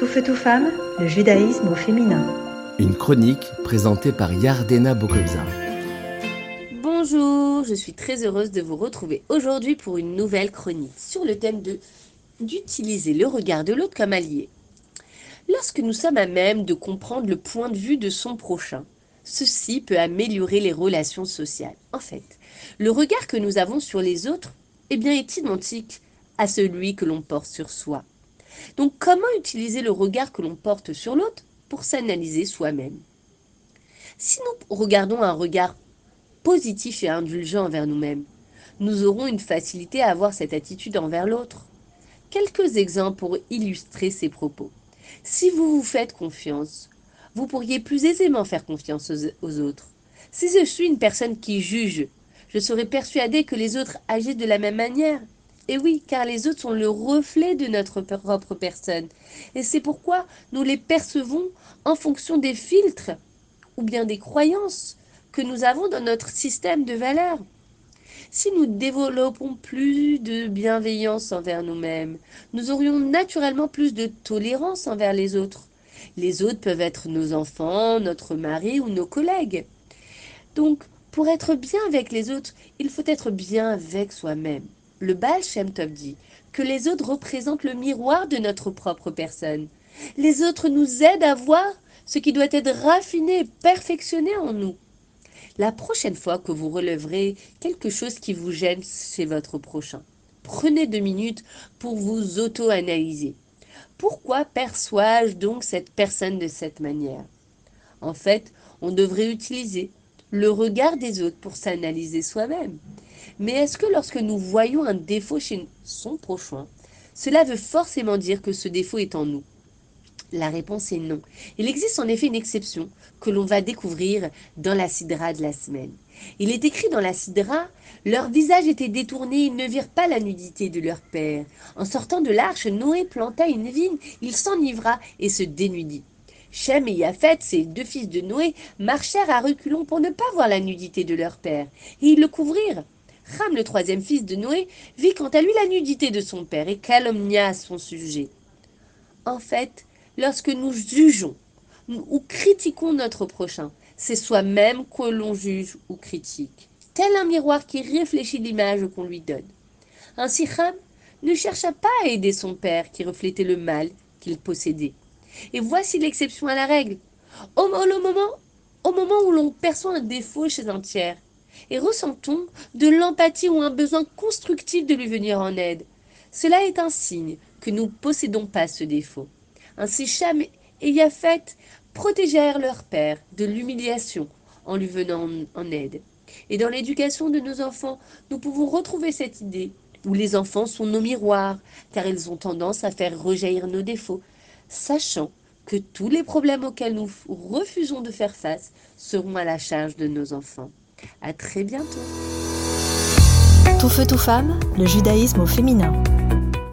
Tout feu, tout femme, le judaïsme au féminin. Une chronique présentée par Yardena Bokobza. Bonjour, je suis très heureuse de vous retrouver aujourd'hui pour une nouvelle chronique sur le thème de d'utiliser le regard de l'autre comme allié. Lorsque nous sommes à même de comprendre le point de vue de son prochain, ceci peut améliorer les relations sociales. En fait, le regard que nous avons sur les autres eh bien, est identique à celui que l'on porte sur soi. Donc comment utiliser le regard que l'on porte sur l'autre pour s'analyser soi-même? Si nous regardons un regard positif et indulgent envers nous-mêmes, nous aurons une facilité à avoir cette attitude envers l'autre. Quelques exemples pour illustrer ces propos. Si vous vous faites confiance, vous pourriez plus aisément faire confiance aux, autres. Si je suis une personne qui juge, je serai persuadée que les autres agissent de la même manière. Et oui, car les autres sont le reflet de notre propre personne. Et c'est pourquoi nous les percevons en fonction des filtres ou bien des croyances que nous avons dans notre système de valeurs. Si nous développons plus de bienveillance envers nous-mêmes, nous aurions naturellement plus de tolérance envers les autres. Les autres peuvent être nos enfants, notre mari ou nos collègues. Donc, pour être bien avec les autres, il faut être bien avec soi-même le Baal Shem Tov dit que les autres représentent le miroir de notre propre personne. Les autres nous aident à voir ce qui doit être raffiné et perfectionné en nous. La prochaine fois que vous relèverez quelque chose qui vous gêne chez votre prochain, prenez deux minutes pour vous auto-analyser. Pourquoi perçois-je donc cette personne de cette manière? En fait, on devrait utiliser le regard des autres pour s'analyser soi-même. Mais est-ce que lorsque nous voyons un défaut chez son prochain, cela veut forcément dire que ce défaut est en nous? La réponse est non. Il existe en effet une exception que l'on va découvrir dans la sidra de la semaine. Il est écrit dans la sidra Leur visage était détourné, ils ne virent pas la nudité de leur père. En sortant de l'arche, Noé planta une vigne, il s'enivra et se dénudit. Shem et Yafet, ces deux fils de Noé, marchèrent à reculons pour ne pas voir la nudité de leur père, et ils le couvrirent. Ram, le troisième fils de Noé, vit quant à lui la nudité de son père et calomnia son sujet. En fait, lorsque nous jugeons ou critiquons notre prochain, c'est soi-même que l'on juge ou critique, tel un miroir qui réfléchit l'image qu'on lui donne. Ainsi Ram ne chercha pas à aider son père qui reflétait le mal qu'il possédait. Et voici l'exception à la règle. Au, moment, au moment où l'on perçoit un défaut chez un tiers, et ressentons de l'empathie ou un besoin constructif de lui venir en aide. Cela est un signe que nous ne possédons pas ce défaut. Ainsi Cham et Yafet protégèrent leur père de l'humiliation en lui venant en aide. Et dans l'éducation de nos enfants, nous pouvons retrouver cette idée où les enfants sont nos miroirs, car ils ont tendance à faire rejaillir nos défauts, sachant que tous les problèmes auxquels nous refusons de faire face seront à la charge de nos enfants. À très bientôt. Tout feu, tout femme, le judaïsme au féminin.